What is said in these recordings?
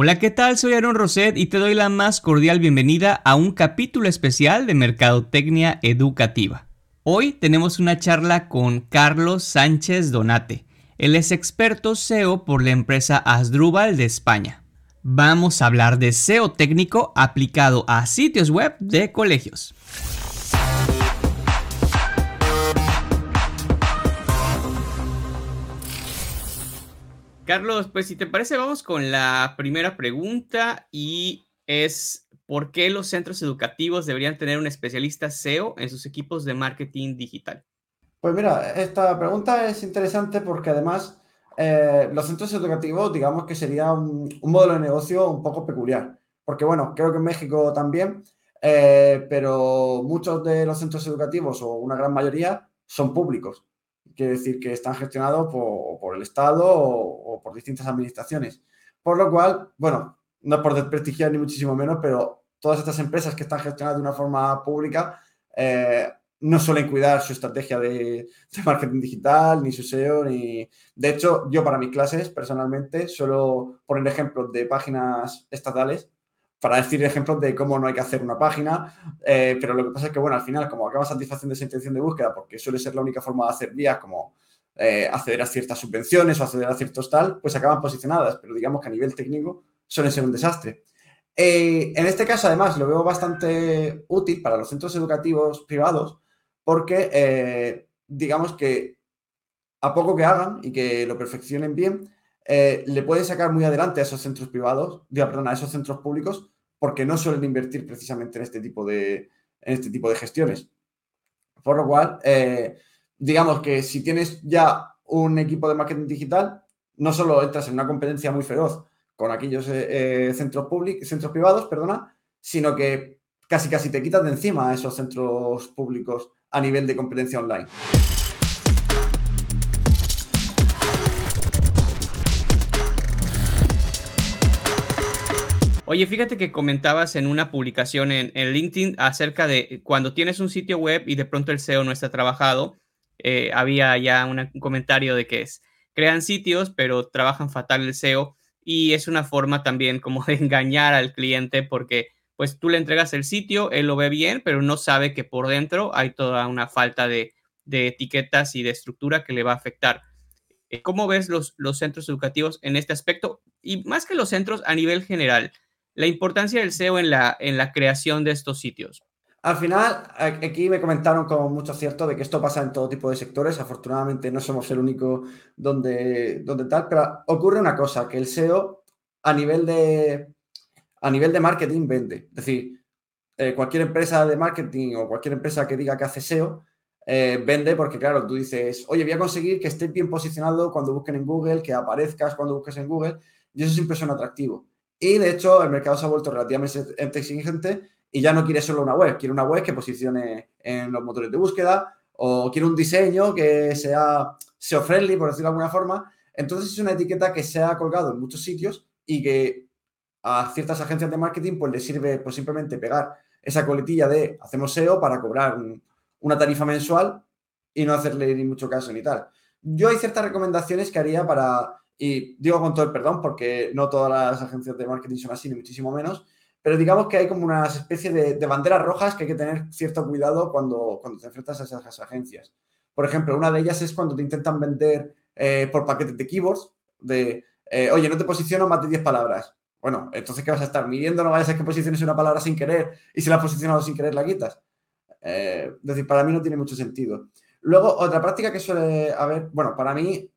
Hola, ¿qué tal? Soy Aaron Roset y te doy la más cordial bienvenida a un capítulo especial de Mercadotecnia Educativa. Hoy tenemos una charla con Carlos Sánchez Donate. Él es experto SEO por la empresa Asdrúbal de España. Vamos a hablar de SEO técnico aplicado a sitios web de colegios. Carlos, pues si te parece, vamos con la primera pregunta y es ¿por qué los centros educativos deberían tener un especialista SEO en sus equipos de marketing digital? Pues mira, esta pregunta es interesante porque además eh, los centros educativos, digamos que sería un, modelo de negocio un poco peculiar. Porque bueno, creo que en México también, eh, pero muchos de los centros educativos o una gran mayoría son públicos quiere decir que están gestionados por, el Estado o, por distintas administraciones. Por lo cual, bueno, no por desprestigiar ni muchísimo menos, pero todas estas empresas que están gestionadas de una forma pública eh, no suelen cuidar su estrategia de, marketing digital, ni su SEO, ni... De hecho, yo para mis clases, personalmente, suelo poner ejemplos de páginas estatales para decir ejemplos de cómo no hay que hacer una página, eh, pero lo que pasa es que, bueno, al final, como acaba satisfaciendo esa intención de búsqueda, porque suele ser la única forma de hacer vías como eh, acceder a ciertas subvenciones o acceder a ciertos tal, pues acaban posicionadas, pero digamos que a nivel técnico suelen ser un desastre. Eh, en este caso, además, lo veo bastante útil para los centros educativos privados, porque digamos que a poco que hagan y que lo perfeccionen bien, eh, le puede sacar muy adelante a esos centros privados, perdón, a esos centros públicos, porque no suelen invertir precisamente en este tipo de, en este tipo de gestiones. Por lo cual, eh, digamos que si tienes ya un equipo de marketing digital, no solo entras en una competencia muy feroz con aquellos eh, centros públicos, centros privados, perdona, sino que casi casi te quitas de encima a esos centros públicos a nivel de competencia online. Oye, fíjate que comentabas en una publicación en, LinkedIn acerca de cuando tienes un sitio web y de pronto el SEO no está trabajado. Eh, había ya un comentario de que es, crean sitios, pero trabajan fatal el SEO y es una forma también como de engañar al cliente porque pues tú le entregas el sitio, él lo ve bien, pero no sabe que por dentro hay toda una falta de, etiquetas y de estructura que le va a afectar. Eh, ¿Cómo ves los, los centros educativos en este aspecto? Y más que los centros a nivel general, la importancia del SEO en la, en la creación de estos sitios. Al final, aquí me comentaron con mucho acierto de que esto pasa en todo tipo de sectores. Afortunadamente no somos el único donde, donde tal, pero ocurre una cosa, que el SEO a nivel de, a nivel de marketing vende. Es decir, eh, cualquier empresa de marketing o cualquier empresa que diga que hace SEO, eh, vende porque, claro, tú dices, oye, voy a conseguir que estés bien posicionado cuando busquen en Google, que aparezcas cuando busques en Google, y eso siempre suena atractivo. Y de hecho, el mercado se ha vuelto relativamente exigente y ya no quiere solo una web, quiere una web que posicione en los motores de búsqueda o quiere un diseño que sea SEO-friendly, por decirlo de alguna forma. Entonces es una etiqueta que se ha colgado en muchos sitios y que a ciertas agencias de marketing pues le sirve pues simplemente pegar esa coletilla de hacemos SEO para cobrar una tarifa mensual y no hacerle ni mucho caso ni tal. Yo hay ciertas recomendaciones que haría para y digo con todo el perdón porque no todas las agencias de marketing son así, ni muchísimo menos, pero digamos que hay como una especie de, banderas rojas que hay que tener cierto cuidado cuando, cuando te enfrentas a esas agencias. Por ejemplo, una de ellas es cuando te intentan vender eh, por paquetes de keywords, de, eh, oye, no te posiciono más de 10 palabras. Bueno, entonces, ¿qué vas a estar midiendo? No vayas a que posiciones una palabra sin querer y si la has posicionado sin querer la quitas. Eh, es decir, para mí no tiene mucho sentido. Luego, otra práctica que suele haber, bueno, para mí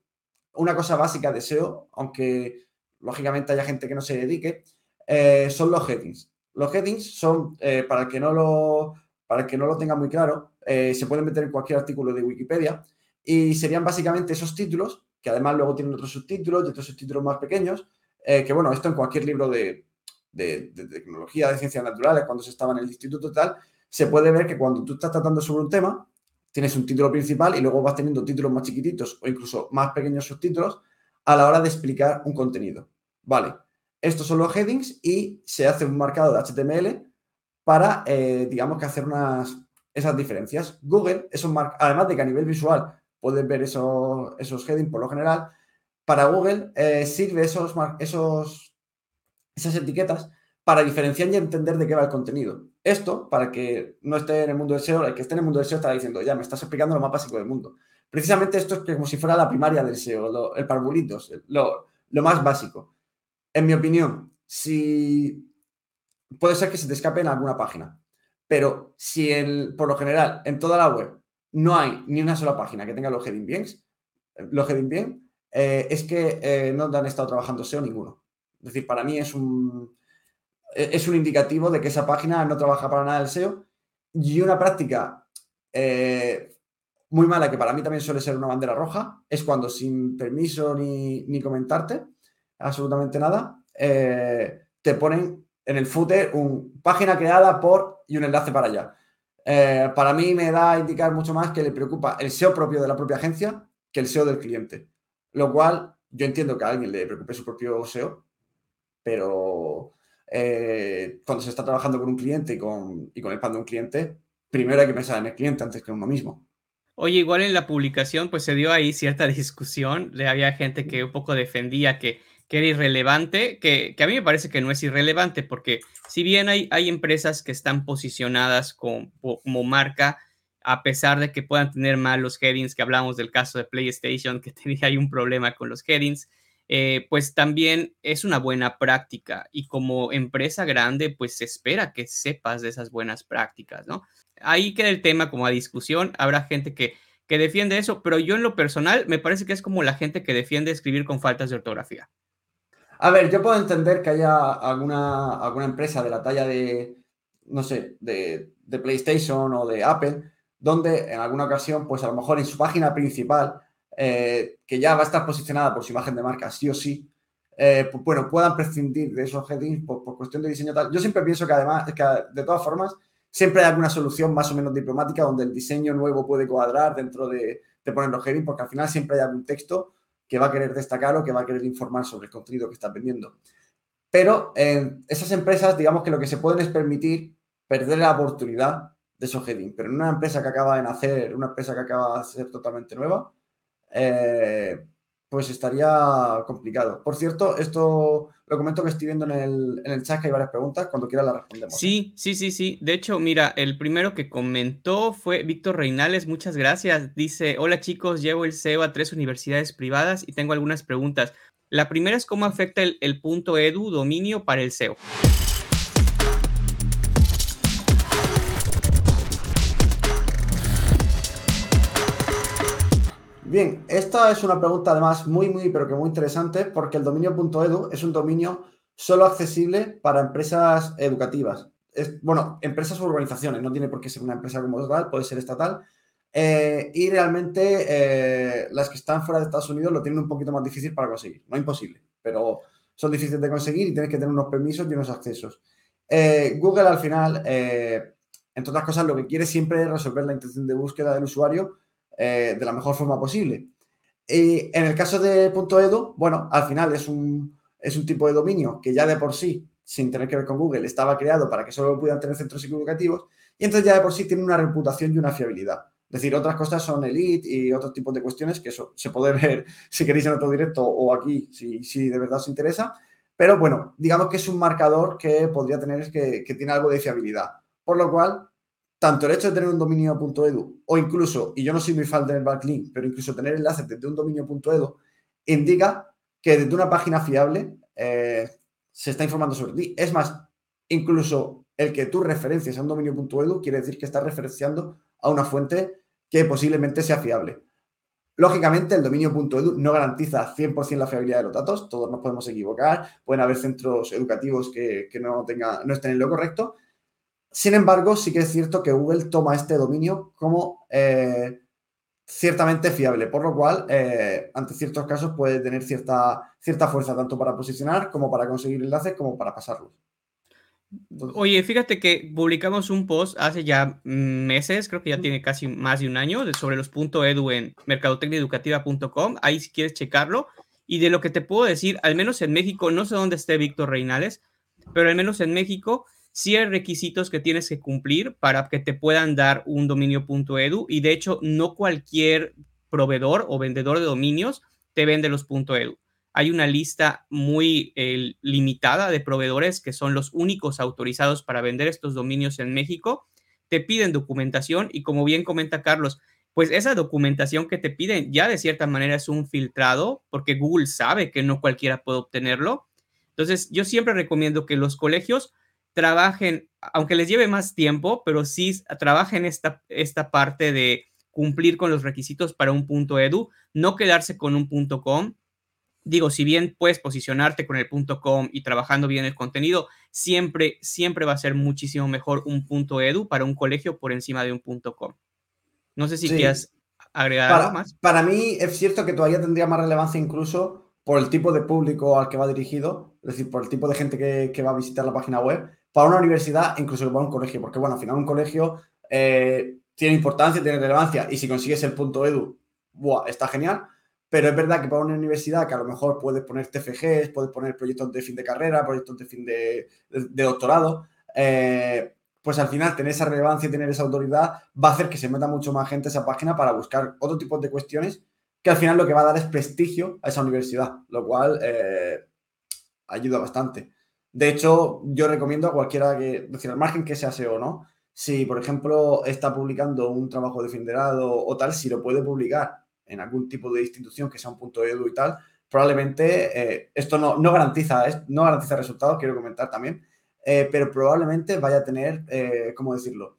una cosa básica de SEO, aunque lógicamente haya gente que no se dedique, eh, son los headings. Los headings son, eh, para, el que no lo, para que no lo tenga muy claro, eh, se pueden meter en cualquier artículo de Wikipedia y serían básicamente esos títulos, que además luego tienen otros subtítulos y otros subtítulos más pequeños, que bueno, esto en cualquier libro de, de, de, tecnología, de ciencias naturales, cuando se estaba en el instituto tal, se puede ver que cuando tú estás tratando sobre un tema, tienes un título principal y luego vas teniendo títulos más chiquititos o incluso más pequeños subtítulos a la hora de explicar un contenido. Vale, estos son los headings y se hace un marcado de HTML para, eh, digamos que hacer unas, esas diferencias. Google, además de que a nivel visual puedes ver esos, esos headings por lo general, para Google eh, sirve esos, esos, esas etiquetas para diferenciar y entender de qué va el contenido. Esto, para que no esté en el mundo del SEO, el que esté en el mundo del SEO está diciendo, ya me estás explicando lo más básico del mundo. Precisamente esto es como si fuera la primaria del SEO, el parvulitos, lo, más básico. En mi opinión, si puede ser que se te escape en alguna página, pero si el, por lo general en toda la web no hay ni una sola página que tenga los heading bien, los heading bien, eh, es que eh, no han estado trabajando SEO ninguno. Es decir, para mí es un, es un indicativo de que esa página no trabaja para nada el SEO y una práctica eh, muy mala que para mí también suele ser una bandera roja es cuando sin permiso ni, ni comentarte absolutamente nada, te ponen en el footer un página creada por y un enlace para allá. para mí me da a indicar mucho más que le preocupa el SEO propio de la propia agencia que el SEO del cliente. Lo cual yo entiendo que a alguien le preocupe su propio SEO, pero eh, cuando se está trabajando con un cliente y con, y con el pan de un cliente, primero hay que pensar en el cliente antes que en uno mismo. Oye, igual en la publicación pues se dio ahí cierta discusión, había gente que un poco defendía que, que era irrelevante, que, que, a mí me parece que no es irrelevante porque si bien hay, hay empresas que están posicionadas como, como marca, a pesar de que puedan tener mal los headings, que hablamos del caso de PlayStation, que tenía ahí un problema con los headings, eh, pues también es una buena práctica y como empresa grande, pues se espera que sepas de esas buenas prácticas, ¿no? Ahí queda el tema como a discusión, habrá gente que, que defiende eso, pero yo en lo personal me parece que es como la gente que defiende escribir con faltas de ortografía. A ver, yo puedo entender que haya alguna, alguna empresa de la talla de, no sé, de, de PlayStation o de Apple, donde en alguna ocasión, pues a lo mejor en su página principal, eh, que ya va a estar posicionada por su imagen de marca, sí o sí, eh, bueno, puedan prescindir de esos headings por, cuestión de diseño tal. Yo siempre pienso que además, de todas formas, siempre hay alguna solución más o menos diplomática donde el diseño nuevo puede cuadrar dentro de, poner los headings, porque al final siempre hay algún texto que va a querer destacar o que va a querer informar sobre el contenido que está vendiendo. Pero eh, esas empresas, digamos que lo que se pueden es permitir perder la oportunidad de esos heading. Pero en una empresa que acaba de nacer, una empresa que acaba de ser totalmente nueva, eh, pues estaría complicado. Por cierto, esto lo comento que estoy viendo en el, en el chat, que hay varias preguntas, cuando quiera las respondemos. Sí, sí, sí, sí. De hecho, mira, el primero que comentó fue Víctor Reinales, muchas gracias. Dice, hola chicos, llevo el SEO a tres universidades privadas y tengo algunas preguntas. La primera es cómo afecta el, el punto edu dominio para el SEO. Bien, esta es una pregunta además muy, muy, pero que muy interesante porque el dominio.edu es un dominio solo accesible para empresas educativas. Bueno, empresas o organizaciones, no tiene por qué ser una empresa como tal, puede ser estatal. Eh, y realmente eh, las que están fuera de Estados Unidos lo tienen un poquito más difícil para conseguir. No imposible, pero son difíciles de conseguir y tienes que tener unos permisos y unos accesos. Eh, Google al final, entre otras cosas, lo que quiere siempre es resolver la intención de búsqueda del usuario eh, de la mejor forma posible. Y en el caso de .edu, bueno, al final es un, es un tipo de dominio que ya de por sí, sin tener que ver con Google, estaba creado para que solo pudieran tener centros educativos y entonces ya de por sí tiene una reputación y una fiabilidad. Es decir, otras cosas son elite y otros tipos de cuestiones que eso se puede ver si queréis en otro directo o aquí, si, si de verdad os interesa. Pero bueno, digamos que es un marcador que podría tener que, que tiene algo de fiabilidad. Por lo cual, tanto el hecho de tener un dominio.edu o incluso, y yo no soy muy fan del backlink, pero incluso tener enlaces desde un dominio.edu, indica que desde una página fiable eh, se está informando sobre ti. Es más, incluso el que tú referencias a un dominio.edu quiere decir que estás referenciando a una fuente que posiblemente sea fiable. Lógicamente, el dominio.edu no garantiza 100% la fiabilidad de los datos, todos nos podemos equivocar, pueden haber centros educativos que, no, tenga, no estén en lo correcto, sin embargo, sí que es cierto que Google toma este dominio como eh, ciertamente fiable, por lo cual, eh, ante ciertos casos, puede tener cierta, cierta fuerza tanto para posicionar como para conseguir enlaces como para pasarlos. Oye, fíjate que publicamos un post hace ya meses, creo que ya tiene casi más de un año, sobre los .edu en mercadotecniaeducativa.com. Ahí si quieres checarlo. Y de lo que te puedo decir, al menos en México, no sé dónde esté Víctor Reinales, pero al menos en México sí hay requisitos que tienes que cumplir para que te puedan dar un dominio.edu y de hecho no cualquier proveedor o vendedor de dominios te vende los .edu. hay una lista muy eh, limitada de proveedores que son los únicos autorizados para vender estos dominios en México. Te piden documentación y como bien comenta Carlos, pues esa documentación que te piden ya de cierta manera es un filtrado porque Google sabe que no cualquiera puede obtenerlo. Entonces, yo siempre recomiendo que los colegios trabajen, aunque les lleve más tiempo, pero sí trabajen esta, esta parte de cumplir con los requisitos para un punto edu, no quedarse con un punto com. Digo, si bien puedes posicionarte con el punto com y trabajando bien el contenido, siempre, siempre va a ser muchísimo mejor un punto edu para un colegio por encima de un punto com. No sé si quieres agregar algo más. Para mí es cierto que todavía tendría más relevancia incluso por el tipo de público al que va dirigido, es decir, por el tipo de gente que, va a visitar la página web, para una universidad, incluso para un colegio, porque bueno, al final un colegio eh, tiene importancia, tiene relevancia, y si consigues el punto edu, está genial, pero es verdad que para una universidad que a lo mejor puedes poner TFGs, puedes poner proyectos de fin de carrera, proyectos de fin de, doctorado, eh, pues al final tener esa relevancia y tener esa autoridad va a hacer que se meta mucho más gente a esa página para buscar otro tipo de cuestiones que al final lo que va a dar es prestigio a esa universidad, lo cual eh, ayuda bastante. De hecho, yo recomiendo a cualquiera que, decir, al margen que sea SEO no, si por ejemplo está publicando un trabajo de o tal, si lo puede publicar en algún tipo de institución que sea un punto edu y tal, probablemente eh, esto no, no, garantiza, no garantiza resultados, quiero comentar también, eh, pero probablemente vaya a tener, eh, ¿cómo decirlo?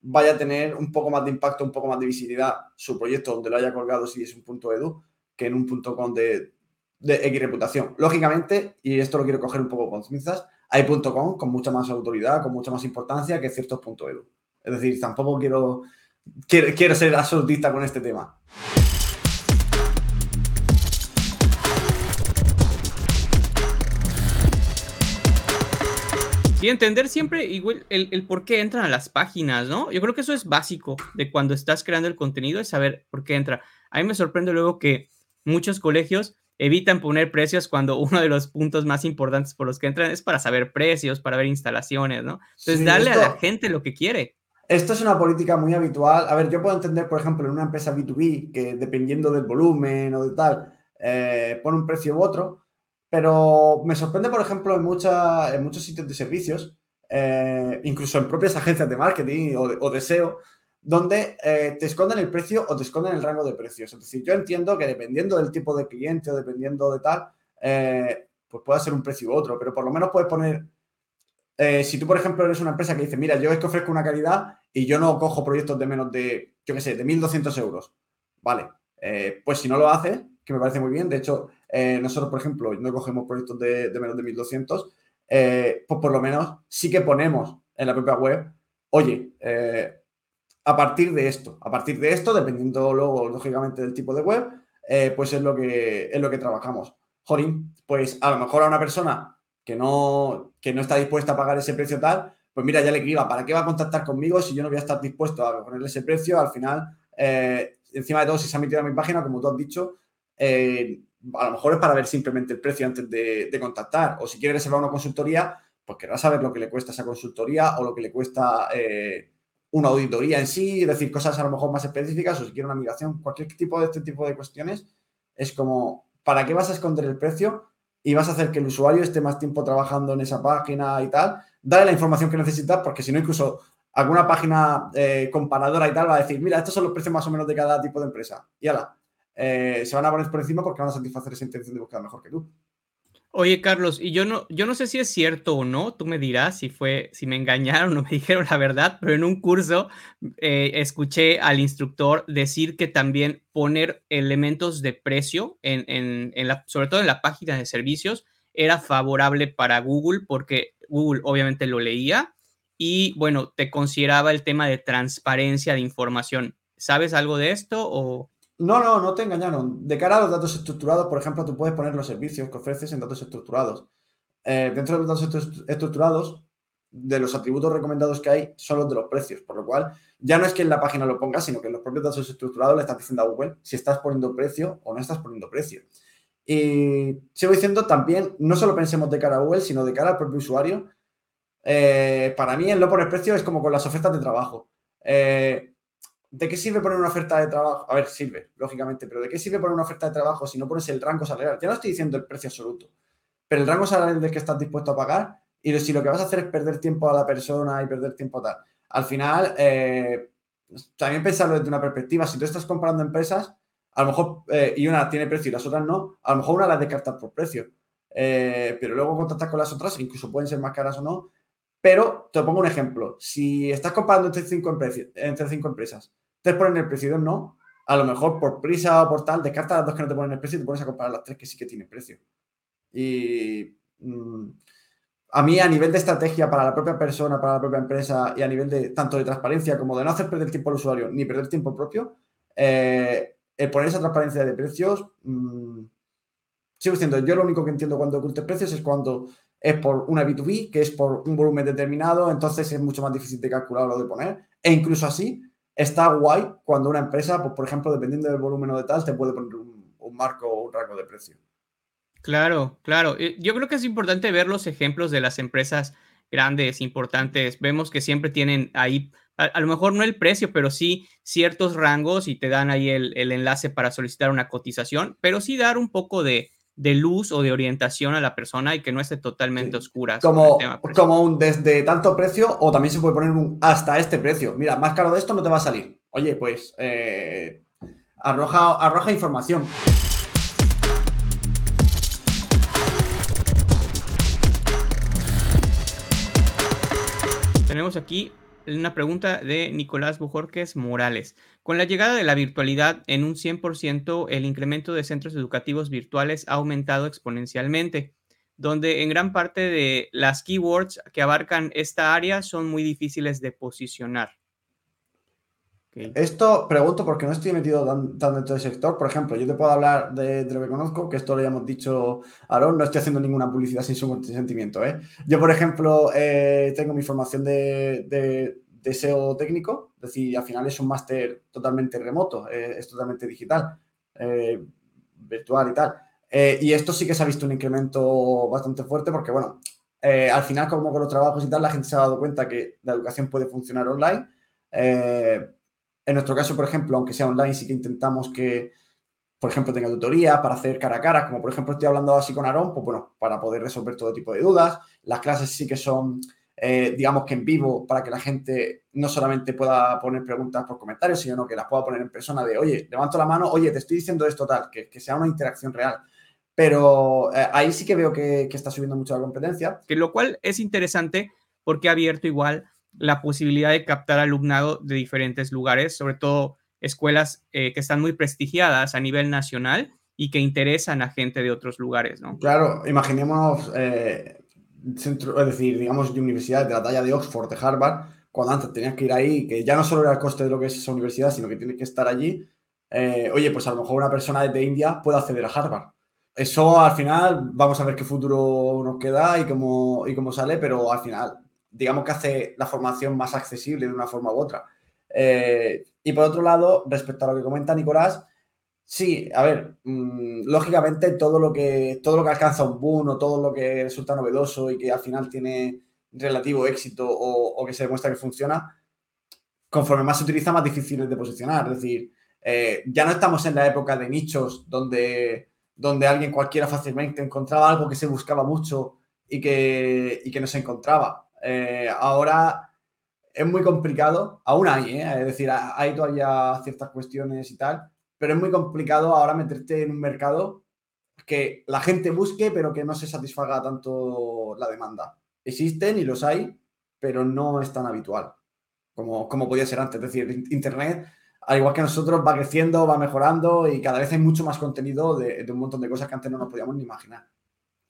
Vaya a tener un poco más de impacto, un poco más de visibilidad su proyecto donde lo haya colgado si es un punto edu que en un punto con de, de X reputación. Lógicamente, y esto lo quiero coger un poco con pinzas, hay .com con mucha más autoridad, con mucha más importancia que ciertos .edu. Es decir, tampoco quiero, quiero, quiero ser absolutista con este tema. Y entender siempre igual el, por qué entran a las páginas, ¿no? Yo creo que eso es básico de cuando estás creando el contenido, es saber por qué entra. A mí me sorprende luego que muchos colegios evitan poner precios cuando uno de los puntos más importantes por los que entran es para saber precios, para ver instalaciones, ¿no? Entonces, darle a la gente lo que quiere. Esto es una política muy habitual. A ver, yo puedo entender, por ejemplo, en una empresa B2B que dependiendo del volumen o de tal, eh, pone un precio u otro, pero me sorprende, por ejemplo, en, mucha, en muchos sitios de servicios, eh, incluso en propias agencias de marketing o de, SEO, donde eh, te esconden el precio o te esconden el rango de precios. Es decir, yo entiendo que dependiendo del tipo de cliente o dependiendo de tal, eh, pues puede ser un precio u otro, pero por lo menos puedes poner, si tú, por ejemplo, eres una empresa que dice, mira, yo es que ofrezco una calidad y yo no cojo proyectos de menos de, yo qué sé, de 1.200 euros. Vale, pues si no lo haces, que me parece muy bien, de hecho, eh, nosotros, por ejemplo, no cogemos proyectos de, menos de 1200, eh, pues por lo menos sí que ponemos en la propia web, oye, eh, a partir de esto, a partir de esto, dependiendo luego, lógicamente, del tipo de web, pues es lo, que, es lo que trabajamos. Jorín, pues a lo mejor a una persona que no, que no está dispuesta a pagar ese precio tal, pues mira, ya le escriba, ¿para qué va a contactar conmigo si yo no voy a estar dispuesto a ponerle ese precio? Al final, encima de todo, si se ha metido a mi página, como tú has dicho, a lo mejor es para ver simplemente el precio antes de, contactar. O si quiere reservar una consultoría, pues querrá saber lo que le cuesta esa consultoría o lo que le cuesta eh, una auditoría en sí, es decir, cosas a lo mejor más específicas o si quiere una migración, cualquier tipo de este tipo de cuestiones, es como, ¿para qué vas a esconder el precio? Y vas a hacer que el usuario esté más tiempo trabajando en esa página y tal. Dale la información que necesita, porque si no, incluso alguna página eh, comparadora y tal va a decir, mira, estos son los precios más o menos de cada tipo de empresa. Y ala, eh, se van a poner por encima porque van a satisfacer esa intención de buscar mejor que tú. Oye, Carlos, y yo no, yo no sé si es cierto o no, tú me dirás si fue, si me engañaron o me dijeron la verdad, pero en un curso eh, escuché al instructor decir que también poner elementos de precio, sobre todo en la página de servicios, era favorable para Google porque Google obviamente lo leía y bueno, te consideraba el tema de transparencia de información. ¿Sabes algo de esto o...? No, no, no te engañaron. De cara a los datos estructurados, por ejemplo, tú puedes poner los servicios que ofreces en datos estructurados. Eh, dentro de los datos estructurados, de los atributos recomendados que hay son los de los precios, por lo cual ya no es que en la página lo pongas, sino que en los propios datos estructurados le estás diciendo a Google si estás poniendo precio o no estás poniendo precio. Y sigo diciendo también, no solo pensemos de cara a Google, sino de cara al propio usuario. Eh, para mí el no poner precio es como con las ofertas de trabajo. Eh, ¿de qué sirve poner una oferta de trabajo? A ver, sirve, lógicamente, pero ¿de qué sirve poner una oferta de trabajo si no pones el rango salarial? Ya no estoy diciendo el precio absoluto, pero el rango salarial del que estás dispuesto a pagar y si lo que vas a hacer es perder tiempo a la persona y perder tiempo a tal. Al final, eh, también pensarlo desde una perspectiva, si tú estás comprando empresas, a lo mejor, eh, y una tiene precio y las otras no, a lo mejor una las descartas por precio. Eh, pero luego contactas con las otras, incluso pueden ser más caras o no. Pero te pongo un ejemplo. Si estás comparando entre cinco, entre cinco empresas, te ponen el precio y dos no, a lo mejor por prisa o por tal, descartas las dos que no te ponen el precio y te pones a comparar las tres que sí que tienen precio. Y mm, a mí, a nivel de estrategia para la propia persona, para la propia empresa y a nivel de tanto de transparencia como de no hacer perder tiempo al usuario ni perder tiempo propio, eh, el poner esa transparencia de precios, mmm, sigo diciendo, yo lo único que entiendo cuando oculte precios es cuando es por una B2B, que es por un volumen determinado, entonces es mucho más difícil de calcular o de poner. E incluso así, está guay cuando una empresa, pues, por ejemplo, dependiendo del volumen o de tal, te puede poner un, marco o un rango de precio. Claro, claro. Eh, yo creo que es importante ver los ejemplos de las empresas grandes, importantes. Vemos que siempre tienen ahí a, lo mejor no el precio, pero sí ciertos rangos y te dan ahí el, enlace para solicitar una cotización, pero sí dar un poco de, luz o de orientación a la persona y que no esté totalmente oscura. Como, como un desde tanto precio o también se puede poner un hasta este precio. Mira, más caro de esto no te va a salir. Oye, pues eh, arroja, arroja información. Tenemos aquí una pregunta de Nicolás Bujorques Morales. Con la llegada de la virtualidad en un 100%, el incremento de centros educativos virtuales ha aumentado exponencialmente, donde en gran parte de las keywords que abarcan esta área son muy difíciles de posicionar. Esto pregunto porque no estoy metido tan, dentro del sector. Por ejemplo, yo te puedo hablar de, lo que conozco, que esto lo hemos dicho Aaron, no estoy haciendo ninguna publicidad sin su consentimiento. ¿eh? Yo, por ejemplo, eh, tengo mi formación de, SEO técnico, es decir, al final es un máster totalmente remoto, eh, es totalmente digital, virtual y tal. y esto sí que se ha visto un incremento bastante fuerte porque, bueno, al final, como con los trabajos y tal, la gente se ha dado cuenta que la educación puede funcionar online. En nuestro caso, por ejemplo, aunque sea online, sí que intentamos que, por ejemplo, tenga tutoría para hacer cara a cara, como por ejemplo estoy hablando así con Aarón, pues bueno, para poder resolver todo tipo de dudas. Las clases sí que son, eh, digamos que en vivo, para que la gente no solamente pueda poner preguntas por comentarios, sino que las pueda poner en persona de, oye, levanto la mano, oye, te estoy diciendo esto tal, que, sea una interacción real. Pero eh, ahí sí que veo que, que está subiendo mucho la competencia. Que lo cual es interesante porque ha abierto igual la posibilidad de captar alumnado de diferentes lugares, sobre todo escuelas eh, que están muy prestigiadas a nivel nacional y que interesan a gente de otros lugares, ¿no? Claro, imaginemos, eh, es decir, digamos, universidades de la talla de Oxford, de Harvard, cuando antes tenías que ir ahí, que ya no solo era el coste de lo que es esa universidad, sino que tienes que estar allí. Eh, oye, pues a lo mejor una persona desde India puede acceder a Harvard. Eso al final, vamos a ver qué futuro nos queda y cómo, y cómo sale, pero al final digamos que hace la formación más accesible de una forma u otra. Eh, y por otro lado, respecto a lo que comenta Nicolás, sí, a ver, mm, lógicamente todo lo, que, todo lo que alcanza un boom o todo lo que resulta novedoso y que al final tiene relativo éxito o, que se demuestra que funciona, conforme más se utiliza, más difícil es de posicionar. Es decir, eh, ya no estamos en la época de nichos donde, donde alguien cualquiera fácilmente encontraba algo que se buscaba mucho y que, y que no se encontraba. Eh, ahora es muy complicado, aún hay, ¿eh? es decir, hay todavía ciertas cuestiones y tal, pero es muy complicado ahora meterte en un mercado que la gente busque, pero que no se satisfaga tanto la demanda. Existen y los hay, pero no es tan habitual como, como podía ser antes. Es decir, Internet, al igual que nosotros, va creciendo, va mejorando y cada vez hay mucho más contenido de, de un montón de cosas que antes no nos podíamos ni imaginar.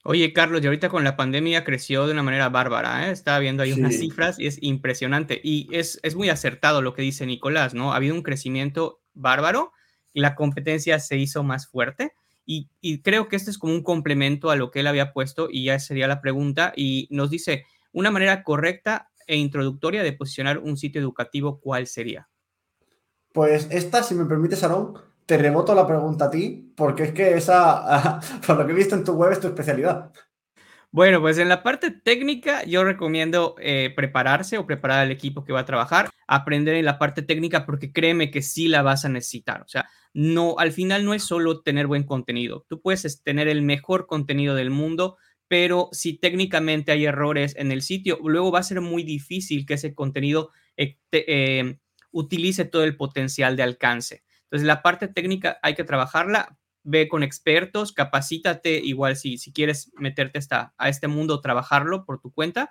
Oye, Carlos, y ahorita con la pandemia creció de una manera bárbara, ¿eh? Estaba viendo ahí unas cifras y es impresionante. Y es, es muy acertado lo que dice Nicolás, ¿no? Ha habido un crecimiento bárbaro y la competencia se hizo más fuerte. Y, y, creo que este es como un complemento a lo que él había puesto y ya sería la pregunta. Y nos dice, una manera correcta e introductoria de posicionar un sitio educativo, ¿cuál sería? Pues esta, si me permites, Aaron, te reboto la pregunta a ti, porque es que esa, por lo que he visto en tu web, es tu especialidad. Bueno, pues en la parte técnica yo recomiendo eh, prepararse o preparar al equipo que va a trabajar, aprender en la parte técnica porque créeme que sí la vas a necesitar. O sea, no, al final no es solo tener buen contenido. Tú puedes tener el mejor contenido del mundo, pero si técnicamente hay errores en el sitio, luego va a ser muy difícil que ese contenido eh, eh, utilice todo el potencial de alcance. Entonces, la parte técnica hay que trabajarla, ve con expertos, capacítate, igual si, si quieres meterte a este mundo, trabajarlo por tu cuenta.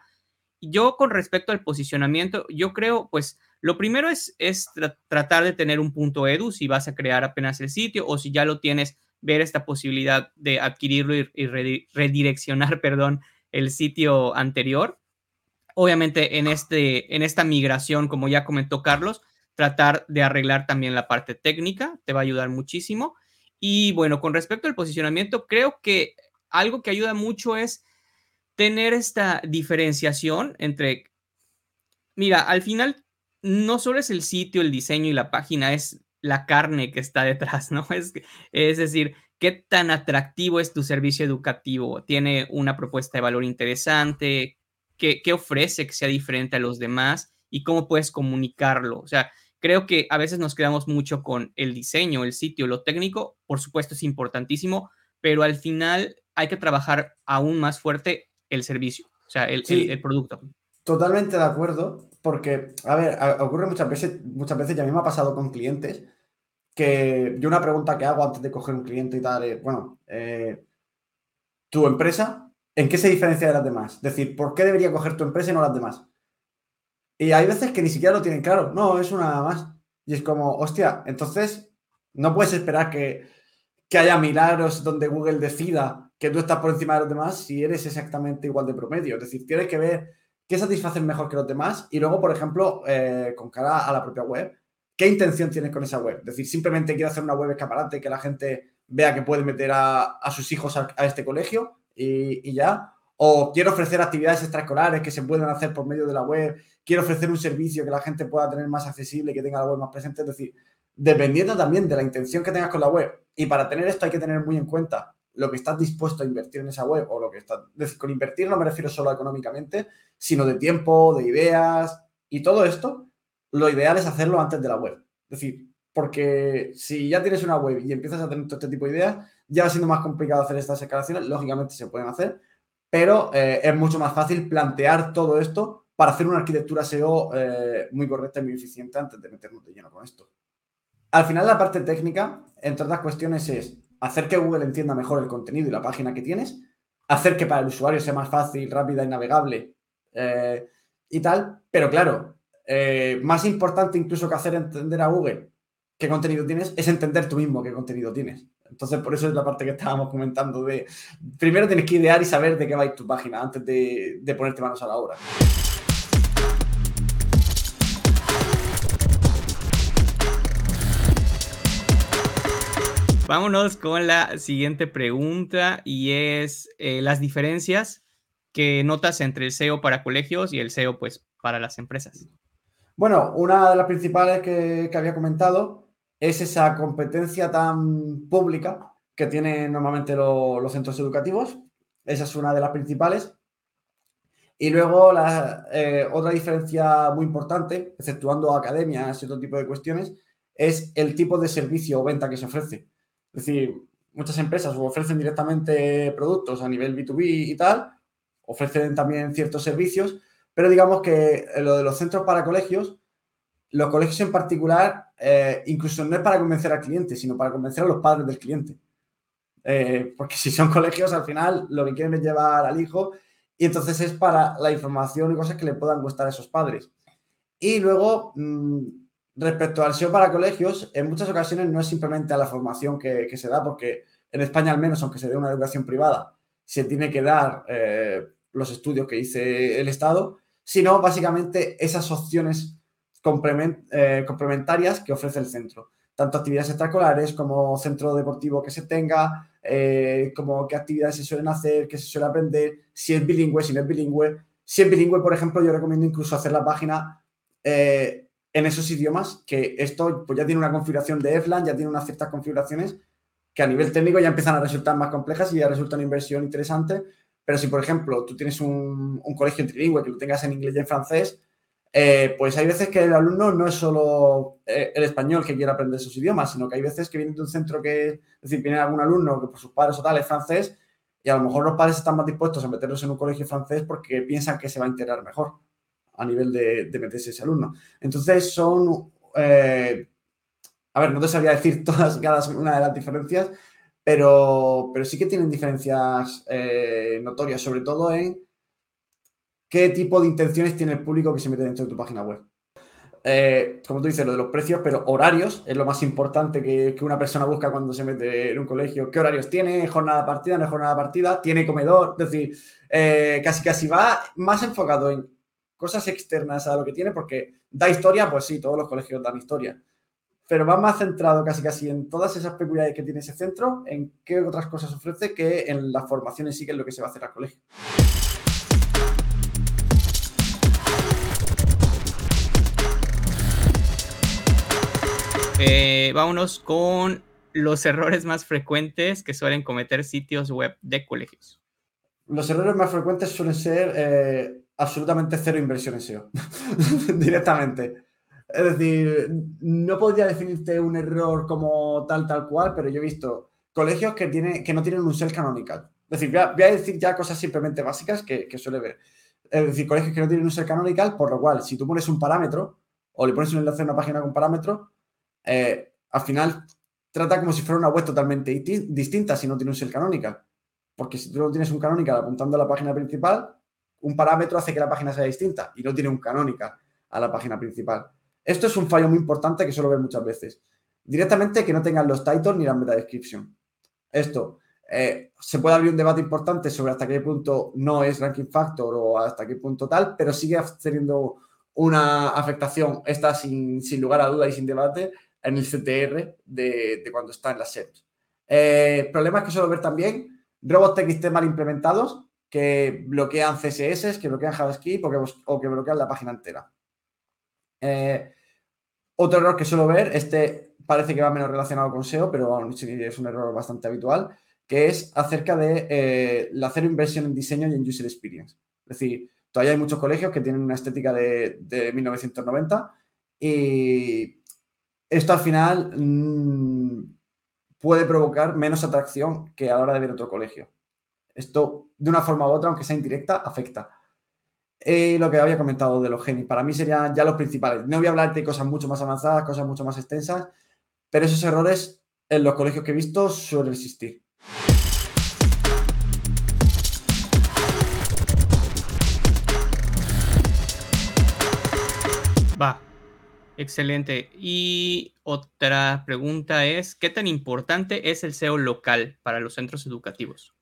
Yo con respecto al posicionamiento, yo creo, pues lo primero es, es tratar de tener un punto edu si vas a crear apenas el sitio o si ya lo tienes, ver esta posibilidad de adquirirlo y, redireccionar, perdón, el sitio anterior. Obviamente en, este, en esta migración, como ya comentó Carlos, tratar de arreglar también la parte técnica, te va a ayudar muchísimo. Y bueno, con respecto al posicionamiento, creo que algo que ayuda mucho es tener esta diferenciación entre, mira, al final no solo es el sitio, el diseño y la página, es la carne que está detrás, ¿no? Es, es decir, qué tan atractivo es tu servicio educativo, tiene una propuesta de valor interesante, qué, qué ofrece que sea diferente a los demás y cómo puedes comunicarlo. O sea, Creo que a veces nos quedamos mucho con el diseño, el sitio, lo técnico, por supuesto es importantísimo, pero al final hay que trabajar aún más fuerte el servicio, o sea, el, producto. Totalmente de acuerdo, porque, a ver, ocurre muchas veces, muchas veces, y a mí me ha pasado con clientes, que yo una pregunta que hago antes de coger un cliente y tal, es, bueno, eh, tu empresa, ¿en qué se diferencia de las demás? Es decir, ¿por qué debería coger tu empresa y no las demás? Y hay veces que ni siquiera lo tienen claro. No, es una más. Y es como, hostia, entonces no puedes esperar que, que haya milagros donde Google decida que tú estás por encima de los demás si eres exactamente igual de promedio. Es decir, tienes que ver qué satisfacen mejor que los demás y luego, por ejemplo, eh, con cara a la propia web, qué intención tienes con esa web. Es decir, simplemente quiero hacer una web escaparate que la gente vea que puede meter a, sus hijos a, este colegio y, y, ya. O quiero ofrecer actividades extraescolares que se pueden hacer por medio de la web quiero ofrecer un servicio que la gente pueda tener más accesible, que tenga la web más presente. Es decir, dependiendo también de la intención que tengas con la web. Y para tener esto hay que tener muy en cuenta lo que estás dispuesto a invertir en esa web o lo que estás... Con invertir no me refiero solo económicamente, sino de tiempo, de ideas y todo esto. Lo ideal es hacerlo antes de la web. Es decir, porque si ya tienes una web y empiezas a tener todo este tipo de ideas, ya va siendo más complicado hacer estas escalaciones. Lógicamente se pueden hacer, pero eh, es mucho más fácil plantear todo esto para hacer una arquitectura SEO eh, muy correcta y muy eficiente antes de meternos de lleno con esto. Al final, la parte técnica, entre otras cuestiones, es hacer que Google entienda mejor el contenido y la página que tienes, hacer que para el usuario sea más fácil, rápida y navegable eh, y tal. Pero claro, más importante incluso que hacer entender a Google qué contenido tienes, es entender tú mismo qué contenido tienes. Entonces, por eso es la parte que estábamos comentando de, primero tienes que idear y saber de qué va a ir tu página antes de, de ponerte manos a la obra. Vámonos con la siguiente pregunta y es eh, las diferencias que notas entre el SEO para colegios y el SEO pues para las empresas. Bueno, una de las principales que, había comentado es esa competencia tan pública que tienen normalmente los centros educativos. Esa es una de las principales. Y luego la eh, otra diferencia muy importante, exceptuando academias y otro tipo de cuestiones, es el tipo de servicio o venta que se ofrece. Es decir, muchas empresas ofrecen directamente productos a nivel B2B y tal, ofrecen también ciertos servicios, pero digamos que lo de los centros para colegios, los colegios en particular, eh, incluso no es para convencer al cliente, sino para convencer a los padres del cliente. Eh, porque si son colegios, al final lo que quieren es llevar al hijo y entonces es para la información y cosas que le puedan gustar a esos padres. Y luego, mm, Respecto al SEO para colegios, en muchas ocasiones no es simplemente a la formación que, se da, porque en España al menos, aunque se dé una educación privada, se tiene que dar eh, los estudios que dice el Estado, sino básicamente esas opciones eh, complementarias que ofrece el centro. Tanto actividades extraescolares como centro deportivo que se tenga, eh, como qué actividades se suelen hacer, qué se suele aprender, si es bilingüe, si no es bilingüe. Si es bilingüe, por ejemplo, yo recomiendo incluso hacer la página en esos idiomas, que esto pues ya tiene una configuración de EFLAN, ya tiene unas ciertas configuraciones que a nivel técnico ya empiezan a resultar más complejas y ya resulta una inversión interesante, Pero si, por ejemplo, tú tienes un, colegio trilingüe que lo tengas en inglés y en francés, eh, pues hay veces que el alumno no es solo eh, el español que quiere aprender sus idiomas, sino que hay veces que viene de un centro que, es decir, viene algún alumno que por sus padres o tal es francés y a lo mejor los padres están más dispuestos a meterlos en un colegio francés porque piensan que se va a integrar mejor a nivel de, meterse ese alumno. Entonces son, eh, a ver, no te sabría decir todas cada una de las diferencias, pero, pero sí que tienen diferencias notorias, sobre todo en qué tipo de intenciones tiene el público que se mete dentro de tu página web. Eh, como tú dices, lo de los precios, pero horarios es lo más importante que, una persona busca cuando se mete en un colegio. ¿Qué horarios tiene? ¿Jornada partida? ¿No es jornada partida? ¿Tiene comedor? Es decir, eh, casi casi va más enfocado en cosas externas a lo que tiene, porque da historia, pues sí, todos los colegios dan historia pero va más centrado casi casi en todas esas peculiaridades que tiene ese centro, en qué otras cosas ofrece, que en las formaciones sí que es lo que se va a hacer al colegio. Eh, vámonos con los errores más frecuentes que suelen cometer sitios web de colegios. Los errores más frecuentes suelen ser eh, absolutamente cero inversión en SEO, directamente. Es decir, no podría definirte un error como tal, tal cual, pero yo he visto colegios que, tiene, que no tienen un SEL canonical. Es decir, voy a, decir ya cosas simplemente básicas que, suele ver. Es decir, colegios que no tienen un SEL canonical, por lo cual, si tú pones un parámetro o le pones un enlace a una página con parámetro, eh, al final trata como si fuera una web totalmente distinta si no tiene un SEL canonical. Porque si tú no tienes un canonical apuntando a la página principal, un parámetro hace que la página sea distinta y no tiene un canonical a la página principal. Esto es un fallo muy importante que suelo ver muchas veces. Directamente que no tengan los titles ni la meta description. Esto, eh, se puede abrir un debate importante sobre hasta qué punto no es ranking factor o hasta qué punto tal, pero sigue teniendo una afectación, esta sin, lugar a duda y sin debate, en el CTR de, cuando está en las SERPs. Eh, problemas que suelo ver también, robots TXT mal implementados que bloquean CSS, que bloquean JavaScript o que bloquean la página entera. Eh, otro error que suelo ver, este parece que va menos relacionado con SEO, pero es un error bastante habitual, que es acerca de eh, la cero inversión en diseño y en user experience. Es decir, todavía hay muchos colegios que tienen una estética de, 1990 y esto al final mm, puede provocar menos atracción que a la hora de ver otro colegio. Esto, de una forma u otra, aunque sea indirecta, afecta. Y lo que había comentado de los genis. Para mí serían ya los principales. No voy a hablar de cosas mucho más avanzadas, cosas mucho más extensas, pero esos errores en los colegios que he visto suelen existir. Excelente. Y otra pregunta es, ¿qué tan importante es el SEO local para los centros educativos?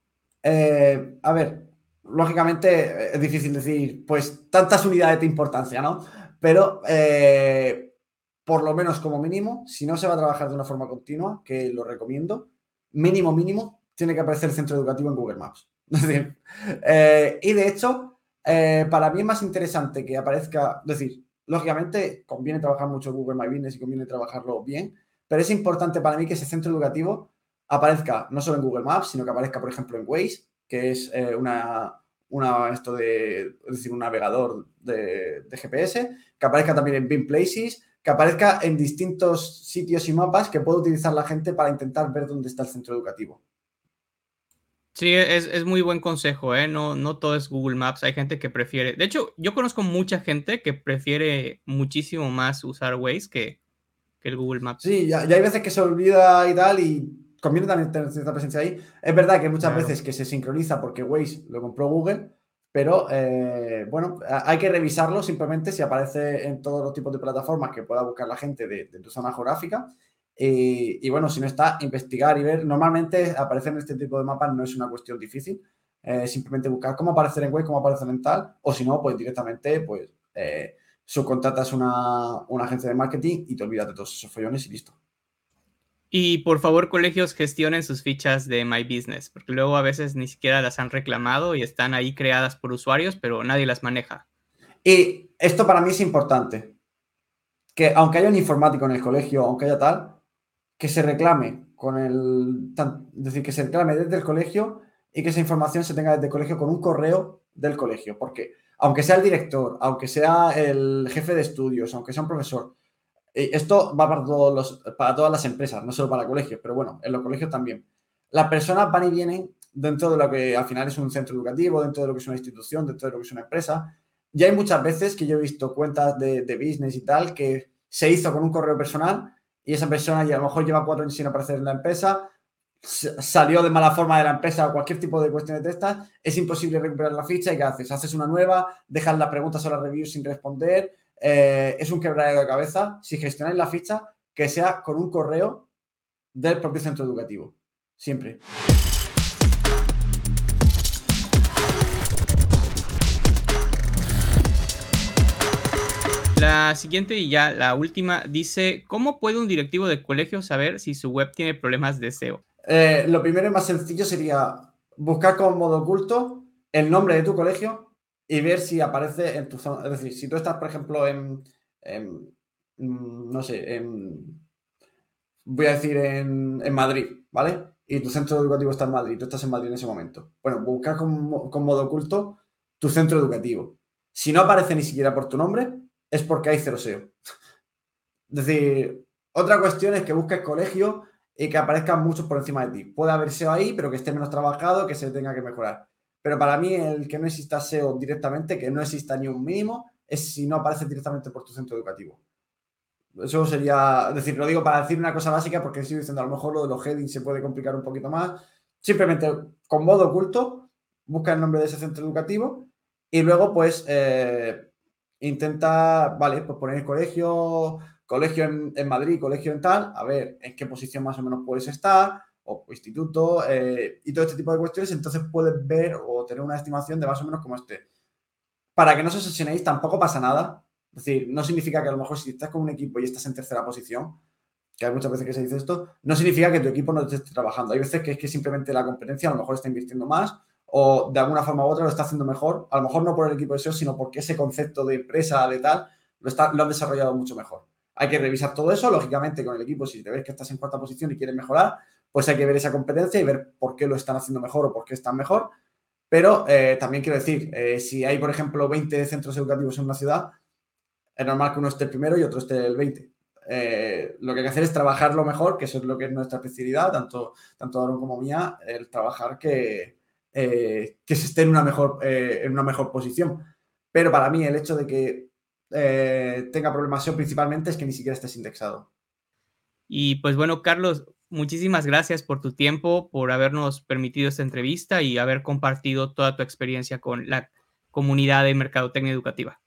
Eh, a ver, lógicamente es difícil decir, pues, tantas unidades de importancia, ¿no? Pero eh, por lo menos como mínimo, si no se va a trabajar de una forma continua, que lo recomiendo, mínimo, mínimo, tiene que aparecer el centro educativo en Google Maps. Eh, y de hecho, eh, para mí es más interesante que aparezca, es decir, lógicamente conviene trabajar mucho Google My Business y conviene trabajarlo bien, pero es importante para mí que ese centro educativo aparezca no solo en Google Maps, sino que aparezca, por ejemplo, en Waze, que es eh, una, esto de, decir, un navegador de, GPS, que aparezca también en Bin Places, que aparezca en distintos sitios y mapas que pueda utilizar la gente para intentar ver dónde está el centro educativo. Sí, es, muy buen consejo, ¿eh? No, no todo es Google Maps, hay gente que prefiere. De hecho, yo conozco mucha gente que prefiere muchísimo más usar Waze que, el Google Maps. Sí, ya, ya, hay veces que se olvida y tal, y conviene también tener cierta presencia ahí. Es verdad que muchas veces que se sincroniza porque Waze lo compró Google, pero eh, bueno, hay que revisarlo simplemente si aparece en todos los tipos de plataformas que pueda buscar la gente de, tu zona geográfica. Y, bueno, si no está, investigar y ver. Normalmente aparecer en este tipo de mapas no es una cuestión difícil. Eh, simplemente buscar cómo aparecer en Waze, cómo aparecer en tal, o si no, pues directamente, pues eh, subcontratas una, una agencia de marketing y te olvidas de todos esos follones y listo. Y por favor, colegios, gestionen sus fichas de My Business, porque luego a veces ni siquiera las han reclamado y están ahí creadas por usuarios, pero nadie las maneja. Y esto para mí es importante, que aunque haya un informático en el colegio, aunque haya tal, que se reclame con el, decir, que se reclame desde el colegio y que esa información se tenga desde el colegio con un correo del colegio. Porque aunque sea el director, aunque sea el jefe de estudios, aunque sea un profesor, eh, esto va para, todos los, para todas las empresas, no solo para colegios, pero bueno, en los colegios también. Las personas van y vienen dentro de lo que al final es un centro educativo, dentro de lo que es una institución, dentro de lo que es una empresa. Y hay muchas veces que yo he visto cuentas de business y tal que se hizo con un correo personal y esa persona ya a lo mejor lleva cuatro años sin aparecer en la empresa, salió de mala forma de la empresa o cualquier tipo de cuestiones de estas, es imposible recuperar la ficha y ¿qué haces? Haces una nueva, dejas las preguntas o las reviews sin responder, eh, es un quebradero de cabeza. Si gestionáis la ficha, que sea con un correo del propio centro educativo. Siempre. La siguiente y ya la última dice, ¿cómo puede un directivo de colegio saber si su web tiene problemas de SEO? Eh, lo primero y más sencillo sería buscar con modo oculto el nombre de tu colegio y ver si aparece en tu zona. Es decir, si tú estás, por ejemplo, en, mm, no sé, en, voy a decir en, Madrid, ¿vale? Y tu centro educativo está en Madrid, tú estás en Madrid en ese momento. Bueno, buscar con, con modo oculto tu centro educativo. Si no aparece ni siquiera por tu nombre, es porque hay cero SEO. Es decir, otra cuestión es que busques colegio y que aparezcan muchos por encima de ti. Puede haber SEO ahí, pero que esté menos trabajado, que se tenga que mejorar. Pero para mí, el que no exista SEO directamente, que no exista ni un mínimo, es si no aparece directamente por tu centro educativo. Eso sería, es decir, lo digo para decir una cosa básica porque estoy diciendo a lo mejor lo de los headings se puede complicar un poquito más. Simplemente con modo oculto, busca el nombre de ese centro educativo y luego pues eh, intenta, vale, pues poner el colegio, colegio en, Madrid, colegio en tal, a ver en qué posición más o menos puedes estar, o instituto, eh, y todo este tipo de cuestiones, entonces puedes ver o tener una estimación de más o menos como este. Para que no os obsesionéis, tampoco pasa nada. Es decir, no significa que a lo mejor si estás con un equipo y estás en tercera posición, que hay muchas veces que se dice esto, no significa que tu equipo no esté trabajando. Hay veces que es que simplemente la competencia a lo mejor está invirtiendo más o de alguna forma u otra lo está haciendo mejor, a lo mejor no por el equipo de SEO, sino porque ese concepto de empresa, de tal, lo, está, lo han desarrollado mucho mejor. Hay que revisar todo eso, lógicamente, con el equipo, si te ves que estás en cuarta posición y quieres mejorar, pues hay que ver esa competencia y ver por qué lo están haciendo mejor o por qué están mejor. Pero eh, también quiero decir, eh, si hay, por ejemplo, 20 centros educativos en una ciudad, es normal que uno esté el primero y otro esté el 20. Eh, lo que hay que hacer es trabajarlo mejor, que eso es lo que es nuestra especialidad, tanto, tanto Aaron como mía, el trabajar que, eh, que se esté en una, mejor, eh, en una mejor posición. Pero para mí el hecho de que eh, tenga problemas principalmente es que ni siquiera estés indexado. Y pues bueno, Carlos, muchísimas gracias por tu tiempo, por habernos permitido esta entrevista y haber compartido toda tu experiencia con la comunidad de Mercadotecnia Educativa.